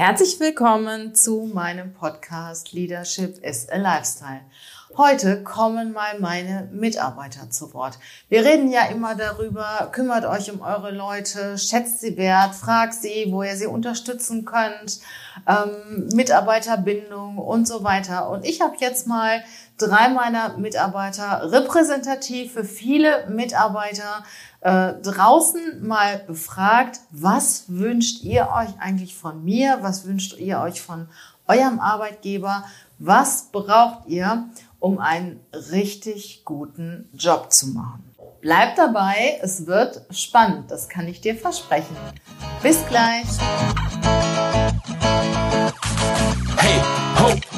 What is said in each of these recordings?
Herzlich willkommen zu meinem Podcast Leadership is a Lifestyle. Heute kommen mal meine Mitarbeiter zu Wort. Wir reden ja immer darüber, kümmert euch um eure Leute, schätzt sie wert, fragt sie, wo ihr sie unterstützen könnt, ähm, Mitarbeiterbindung und so weiter. Und ich habe jetzt mal drei meiner Mitarbeiter repräsentativ für viele Mitarbeiter äh, draußen mal befragt, was wünscht ihr euch eigentlich von mir? Was wünscht ihr euch von eurem Arbeitgeber? Was braucht ihr, um einen richtig guten Job zu machen? Bleibt dabei, es wird spannend, das kann ich dir versprechen. Bis gleich. Hey, ho,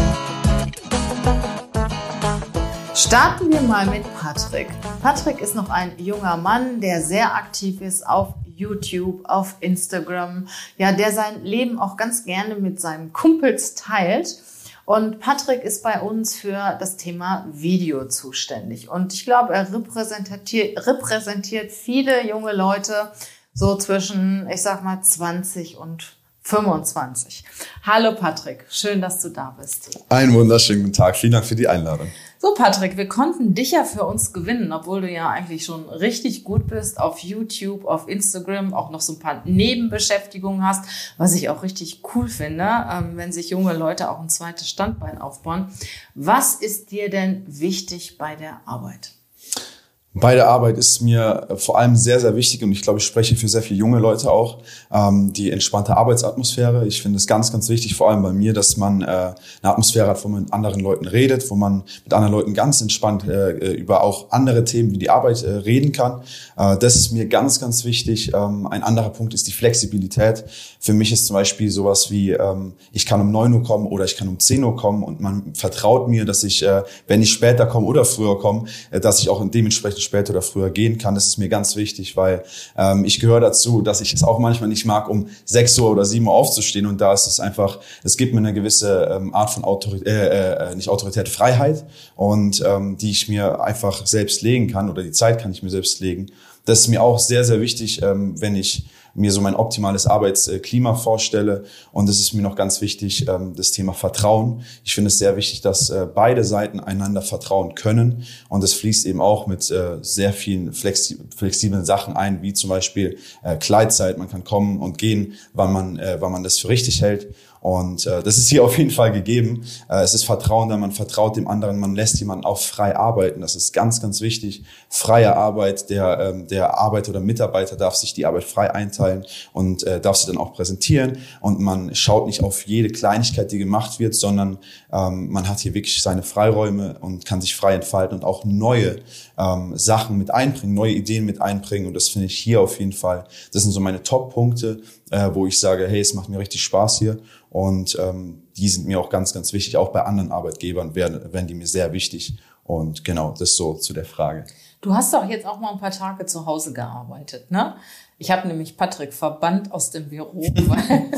Starten wir mal mit Patrick. Patrick ist noch ein junger Mann, der sehr aktiv ist auf YouTube, auf Instagram, ja, der sein Leben auch ganz gerne mit seinen Kumpels teilt. Und Patrick ist bei uns für das Thema Video zuständig. Und ich glaube, er repräsentiert, viele junge Leute so zwischen, ich sag mal, 20 und 25. Hallo Patrick, schön, dass du da bist. Einen wunderschönen guten Tag. Vielen Dank für die Einladung. So, Patrick, wir konnten dich ja für uns gewinnen, obwohl du ja eigentlich schon richtig gut bist auf YouTube, auf Instagram, auch noch so ein paar Nebenbeschäftigungen hast, was ich auch richtig cool finde, ähm, wenn sich junge Leute auch ein zweites Standbein aufbauen. Was ist dir denn wichtig bei der Arbeit? Bei der Arbeit ist mir vor allem sehr, sehr wichtig und ich glaube, ich spreche für sehr viele junge Leute auch, ähm, die entspannte Arbeitsatmosphäre. Ich finde es ganz, ganz wichtig, vor allem bei mir, dass man äh, eine Atmosphäre hat, wo man mit anderen Leuten redet, wo man mit anderen Leuten ganz entspannt äh, über auch andere Themen wie die Arbeit äh, reden kann. Äh, das ist mir ganz, ganz wichtig. Ähm, ein anderer Punkt ist die Flexibilität. Für mich ist zum Beispiel sowas wie, ähm, ich kann um neun Uhr kommen oder ich kann um zehn Uhr kommen und man vertraut mir, dass ich, äh, wenn ich später komme oder früher komme, äh, dass ich auch dementsprechend später oder früher gehen kann. Das ist mir ganz wichtig, weil ähm, ich gehöre dazu, dass ich es auch manchmal nicht mag, um 6 Uhr oder 7 Uhr aufzustehen. Und da ist es einfach, es gibt mir eine gewisse ähm, Art von Autorität, äh, äh, nicht Autorität, Freiheit und ähm, die ich mir einfach selbst legen kann oder die Zeit kann ich mir selbst legen. Das ist mir auch sehr, sehr wichtig, ähm, wenn ich mir so mein optimales Arbeitsklima vorstelle. Und es ist mir noch ganz wichtig, ähm, das Thema Vertrauen. Ich finde es sehr wichtig, dass äh, beide Seiten einander vertrauen können. Und es fließt eben auch mit äh, sehr vielen flexiblen Sachen ein, wie zum Beispiel äh, Kleidzeit. Man kann kommen und gehen, wann man, wann man das für richtig hält. Und äh, das ist hier auf jeden Fall gegeben. Äh, es ist Vertrauen, da man vertraut dem anderen, man lässt jemanden auch frei arbeiten. Das ist ganz, ganz wichtig. Freie Arbeit, der, ähm, der Arbeiter oder Mitarbeiter darf sich die Arbeit frei einteilen und äh, darf sie dann auch präsentieren. Und man schaut nicht auf jede Kleinigkeit, die gemacht wird, sondern ähm, man hat hier wirklich seine Freiräume und kann sich frei entfalten und auch neue ähm, Sachen mit einbringen, neue Ideen mit einbringen. Und das finde ich hier auf jeden Fall, das sind so meine Top-Punkte, äh, wo ich sage, hey, es macht mir richtig Spaß hier. Und ähm, die sind mir auch ganz, ganz wichtig. Auch bei anderen Arbeitgebern werden, werden die mir sehr wichtig. Und genau, das so zu der Frage. Du hast doch jetzt auch mal ein paar Tage zu Hause gearbeitet, ne? Ich habe nämlich Patrick verbannt aus dem Büro, weil,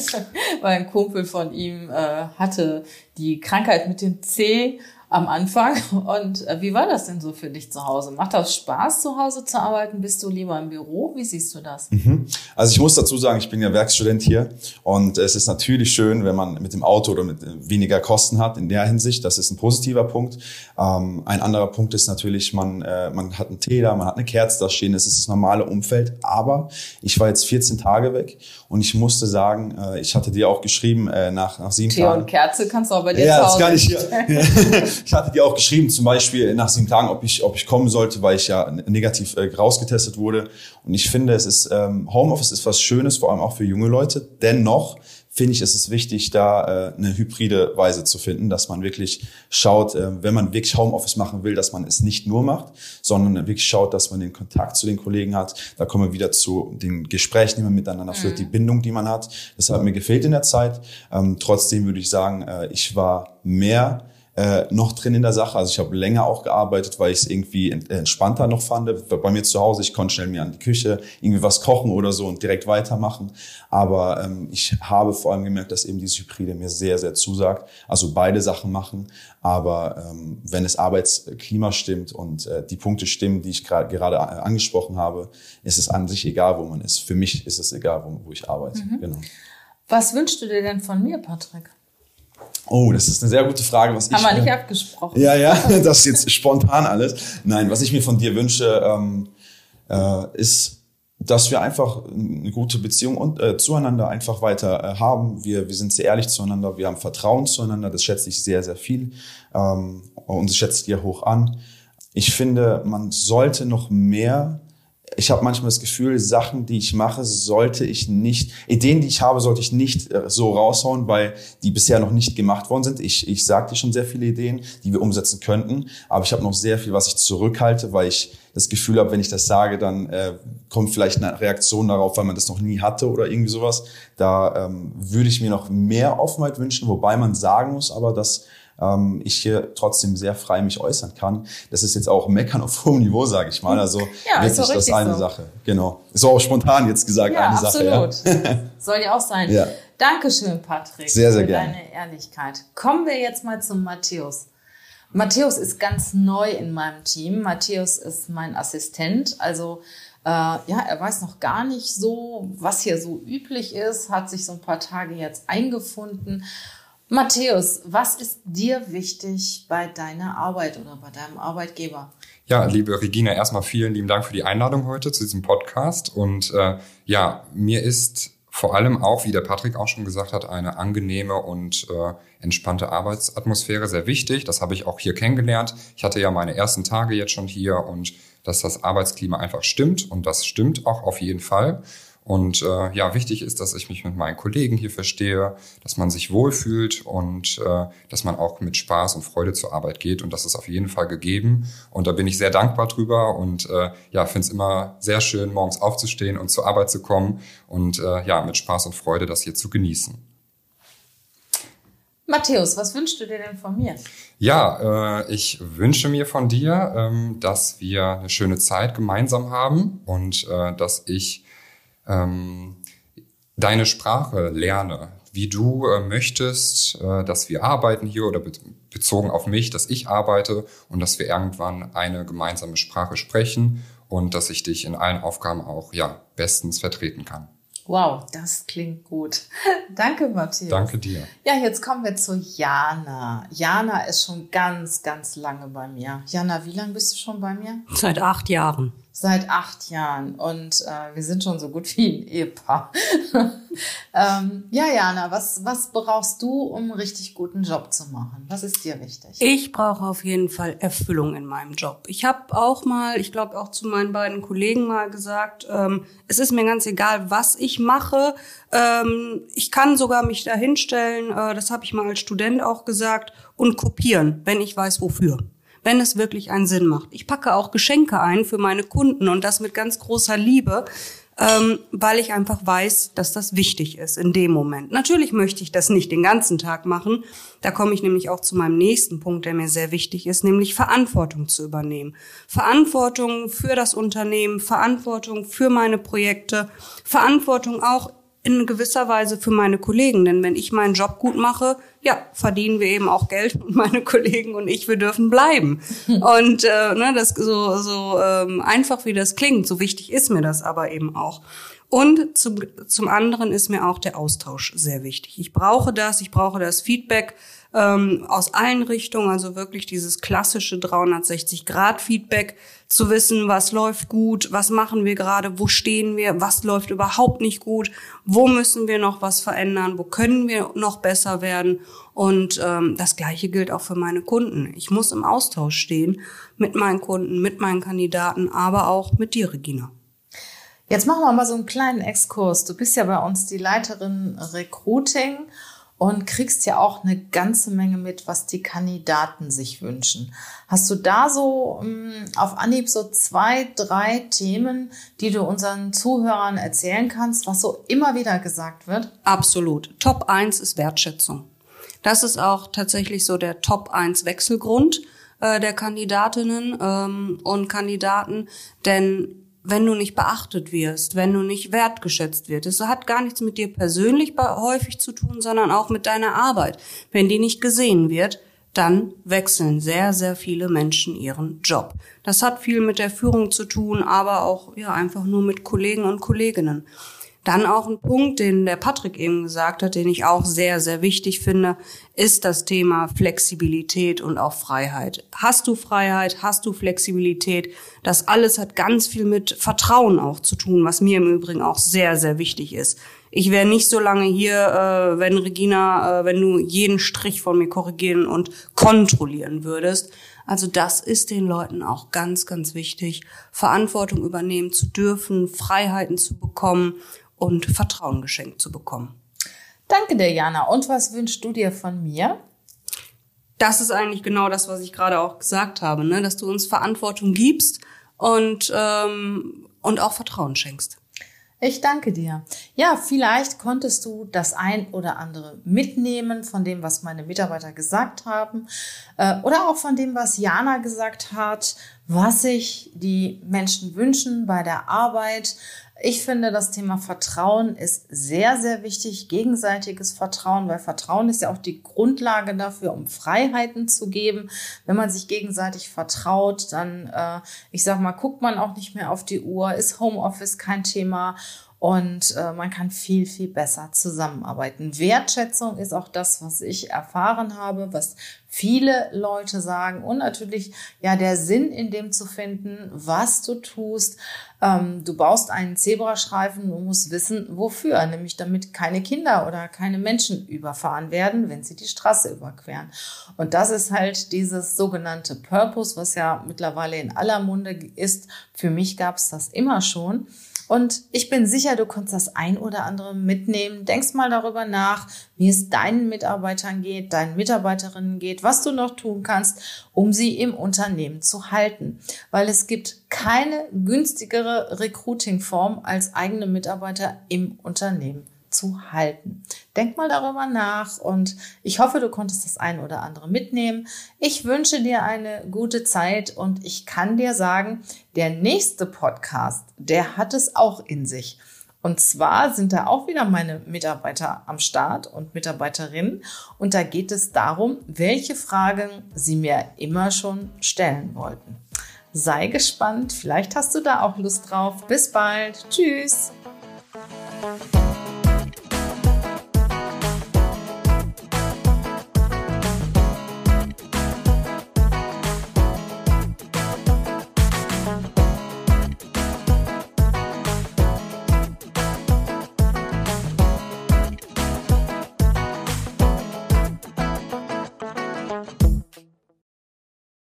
weil ein Kumpel von ihm äh, hatte die Krankheit mit dem C am Anfang. Und äh, wie war das denn so für dich zu Hause? Macht das Spaß, zu Hause zu arbeiten? Bist du lieber im Büro? Wie siehst du das? Mhm. Also ich muss dazu sagen, ich bin ja Werkstudent hier und es ist natürlich schön, wenn man mit dem Auto oder mit weniger Kosten hat in der Hinsicht. Das ist ein positiver Punkt. Ähm, ein anderer Punkt ist natürlich, man, äh, man hat einen Tee da, man hat eine Kerze da stehen. Das ist das normale Umfeld. Aber ich war jetzt 14 Tage weg und ich musste sagen, äh, ich hatte dir auch geschrieben, äh, nach, nach sieben Tee Tagen. und Kerze kannst du auch bei dir ja, zu Hause. Ja, das kann ich hier. ich hatte dir auch geschrieben, zum Beispiel nach sieben Tagen, ob ich, ob ich kommen sollte, weil ich ja negativ äh, rausgetestet wurde. Und ich finde, es ist, ähm, Homeoffice ist was Schönes, vor allem auch für junge Leute. Dennoch finde ich, ist es wichtig, da äh, eine hybride Weise zu finden, dass man wirklich schaut, äh, wenn man wirklich Homeoffice machen will, dass man es nicht nur macht, sondern wirklich schaut, dass man den Kontakt zu den Kollegen hat. Da kommen wir wieder zu den Gesprächen, die man miteinander führt, mhm. die Bindung, die man hat. Das hat mir gefehlt in der Zeit. Ähm, trotzdem würde ich sagen, äh, ich war mehr äh, noch drin in der Sache. Also ich habe länger auch gearbeitet, weil ich es irgendwie entspannter noch fand. Bei mir zu Hause, ich konnte schnell mir an die Küche irgendwie was kochen oder so und direkt weitermachen. Aber ähm, ich habe vor allem gemerkt, dass eben diese Hybride mir sehr, sehr zusagt. Also beide Sachen machen. Aber ähm, wenn das Arbeitsklima stimmt und äh, die Punkte stimmen, die ich gerade angesprochen habe, ist es an sich egal, wo man ist. Für mich ist es egal, wo, wo ich arbeite. Mhm. Genau. Was wünschst du dir denn von mir, Patrick? Oh, das ist eine sehr gute Frage. Was Haben ich wir nicht abgesprochen. Ja, ja, das ist jetzt spontan alles. Nein, was ich mir von dir wünsche, ähm, äh, ist, dass wir einfach eine gute Beziehung und, äh, zueinander einfach weiter äh, haben. Wir, wir sind sehr ehrlich zueinander, wir haben Vertrauen zueinander, das schätze ich sehr, sehr viel ähm, und das schätze ich dir hoch an. Ich finde, man sollte noch mehr ich habe manchmal das Gefühl, Sachen, die ich mache, sollte ich nicht, Ideen, die ich habe, sollte ich nicht äh, so raushauen, weil die bisher noch nicht gemacht worden sind. Ich, ich dir schon sehr viele Ideen, die wir umsetzen könnten, aber ich habe noch sehr viel, was ich zurückhalte, weil ich das Gefühl habe, wenn ich das sage, dann äh, kommt vielleicht eine Reaktion darauf, weil man das noch nie hatte oder irgendwie sowas. Da ähm, würde ich mir noch mehr Offenheit wünschen, wobei man sagen muss, aber dass ähm, ich hier trotzdem sehr frei mich äußern kann. Das ist jetzt auch Meckern auf hohem Niveau, sage ich mal. Also ja, wirklich ist das eine so. Sache. Genau. Ist auch spontan jetzt gesagt ja, eine absolut. Sache. Ja. Soll ja auch sein. Ja. Dankeschön, Patrick. Sehr, sehr für gerne. deine Ehrlichkeit. Kommen wir jetzt mal zum Matthäus. Matthäus ist ganz neu in meinem Team. Matthäus ist mein Assistent. Also äh, ja, er weiß noch gar nicht so, was hier so üblich ist, hat sich so ein paar Tage jetzt eingefunden Matthäus, was ist dir wichtig bei deiner Arbeit oder bei deinem Arbeitgeber? Ja, liebe Regina, erstmal vielen lieben Dank für die Einladung heute zu diesem Podcast. Und äh, ja, mir ist vor allem auch, wie der Patrick auch schon gesagt hat, eine angenehme und äh, entspannte Arbeitsatmosphäre sehr wichtig. Das habe ich auch hier kennengelernt. Ich hatte ja meine ersten Tage jetzt schon hier und dass das Arbeitsklima einfach stimmt und das stimmt auch auf jeden Fall. Und äh, ja, wichtig ist, dass ich mich mit meinen Kollegen hier verstehe, dass man sich wohlfühlt und äh, dass man auch mit Spaß und Freude zur Arbeit geht. Und das ist auf jeden Fall gegeben. Und da bin ich sehr dankbar drüber und äh, ja, finde es immer sehr schön, morgens aufzustehen und zur Arbeit zu kommen und äh, ja, mit Spaß und Freude das hier zu genießen. Matthäus, was wünschst du dir denn von mir? Ja, äh, ich wünsche mir von dir, ähm, dass wir eine schöne Zeit gemeinsam haben und äh, dass ich ähm, deine Sprache lerne, wie du äh, möchtest, äh, dass wir arbeiten hier oder be bezogen auf mich, dass ich arbeite und dass wir irgendwann eine gemeinsame Sprache sprechen und dass ich dich in allen Aufgaben auch ja bestens vertreten kann. Wow, das klingt gut. Danke, Matthias. Danke dir. Ja, jetzt kommen wir zu Jana. Jana ist schon ganz, ganz lange bei mir. Jana, wie lange bist du schon bei mir? Seit acht Jahren seit acht Jahren und äh, wir sind schon so gut wie ein Ehepaar. ähm, ja, Jana, was, was brauchst du, um richtig guten Job zu machen? Was ist dir wichtig? Ich brauche auf jeden Fall Erfüllung in meinem Job. Ich habe auch mal, ich glaube auch zu meinen beiden Kollegen mal gesagt, ähm, es ist mir ganz egal, was ich mache. Ähm, ich kann sogar mich da hinstellen, äh, das habe ich mal als Student auch gesagt, und kopieren, wenn ich weiß, wofür wenn es wirklich einen Sinn macht. Ich packe auch Geschenke ein für meine Kunden und das mit ganz großer Liebe, ähm, weil ich einfach weiß, dass das wichtig ist in dem Moment. Natürlich möchte ich das nicht den ganzen Tag machen. Da komme ich nämlich auch zu meinem nächsten Punkt, der mir sehr wichtig ist, nämlich Verantwortung zu übernehmen. Verantwortung für das Unternehmen, Verantwortung für meine Projekte, Verantwortung auch in gewisser Weise für meine Kollegen. Denn wenn ich meinen Job gut mache, ja, verdienen wir eben auch Geld und meine Kollegen und ich, wir dürfen bleiben. und äh, ne, das so, so ähm, einfach wie das klingt, so wichtig ist mir das aber eben auch. Und zum, zum anderen ist mir auch der Austausch sehr wichtig. Ich brauche das, ich brauche das Feedback ähm, aus allen Richtungen, also wirklich dieses klassische 360-Grad-Feedback, zu wissen, was läuft gut, was machen wir gerade, wo stehen wir, was läuft überhaupt nicht gut, wo müssen wir noch was verändern, wo können wir noch besser werden. Und ähm, das Gleiche gilt auch für meine Kunden. Ich muss im Austausch stehen mit meinen Kunden, mit meinen Kandidaten, aber auch mit dir, Regina. Jetzt machen wir mal so einen kleinen Exkurs. Du bist ja bei uns die Leiterin Recruiting und kriegst ja auch eine ganze Menge mit, was die Kandidaten sich wünschen. Hast du da so um, auf Anhieb so zwei, drei Themen, die du unseren Zuhörern erzählen kannst, was so immer wieder gesagt wird? Absolut. Top eins ist Wertschätzung. Das ist auch tatsächlich so der Top 1 Wechselgrund äh, der Kandidatinnen ähm, und Kandidaten, denn wenn du nicht beachtet wirst, wenn du nicht wertgeschätzt wirst. Es hat gar nichts mit dir persönlich häufig zu tun, sondern auch mit deiner Arbeit. Wenn die nicht gesehen wird, dann wechseln sehr, sehr viele Menschen ihren Job. Das hat viel mit der Führung zu tun, aber auch ja einfach nur mit Kollegen und Kolleginnen. Dann auch ein Punkt, den der Patrick eben gesagt hat, den ich auch sehr, sehr wichtig finde, ist das Thema Flexibilität und auch Freiheit. Hast du Freiheit? Hast du Flexibilität? Das alles hat ganz viel mit Vertrauen auch zu tun, was mir im Übrigen auch sehr, sehr wichtig ist. Ich wäre nicht so lange hier, äh, wenn Regina, äh, wenn du jeden Strich von mir korrigieren und kontrollieren würdest. Also das ist den Leuten auch ganz, ganz wichtig, Verantwortung übernehmen zu dürfen, Freiheiten zu bekommen und Vertrauen geschenkt zu bekommen. Danke dir, Jana. Und was wünschst du dir von mir? Das ist eigentlich genau das, was ich gerade auch gesagt habe, ne? dass du uns Verantwortung gibst und, ähm, und auch Vertrauen schenkst. Ich danke dir. Ja, vielleicht konntest du das ein oder andere mitnehmen von dem, was meine Mitarbeiter gesagt haben äh, oder auch von dem, was Jana gesagt hat, was sich die Menschen wünschen bei der Arbeit, ich finde, das Thema Vertrauen ist sehr, sehr wichtig, gegenseitiges Vertrauen, weil Vertrauen ist ja auch die Grundlage dafür, um Freiheiten zu geben. Wenn man sich gegenseitig vertraut, dann, äh, ich sag mal, guckt man auch nicht mehr auf die Uhr, ist Homeoffice kein Thema und äh, man kann viel, viel besser zusammenarbeiten. Wertschätzung ist auch das, was ich erfahren habe, was viele Leute sagen und natürlich ja der Sinn in dem zu finden, was du tust. Ähm, du baust einen Zebrastreifen, du musst wissen, wofür, nämlich damit keine Kinder oder keine Menschen überfahren werden, wenn sie die Straße überqueren. Und das ist halt dieses sogenannte Purpose, was ja mittlerweile in aller Munde ist. Für mich gab es das immer schon. Und ich bin sicher, du kannst das ein oder andere mitnehmen. Denkst mal darüber nach, wie es deinen Mitarbeitern geht, deinen Mitarbeiterinnen geht, was du noch tun kannst, um sie im Unternehmen zu halten. Weil es gibt keine günstigere Recruiting-Form als eigene Mitarbeiter im Unternehmen zu halten. Denk mal darüber nach und ich hoffe, du konntest das ein oder andere mitnehmen. Ich wünsche dir eine gute Zeit und ich kann dir sagen, der nächste Podcast, der hat es auch in sich. Und zwar sind da auch wieder meine Mitarbeiter am Start und Mitarbeiterinnen. Und da geht es darum, welche Fragen sie mir immer schon stellen wollten. Sei gespannt, vielleicht hast du da auch Lust drauf. Bis bald. Tschüss.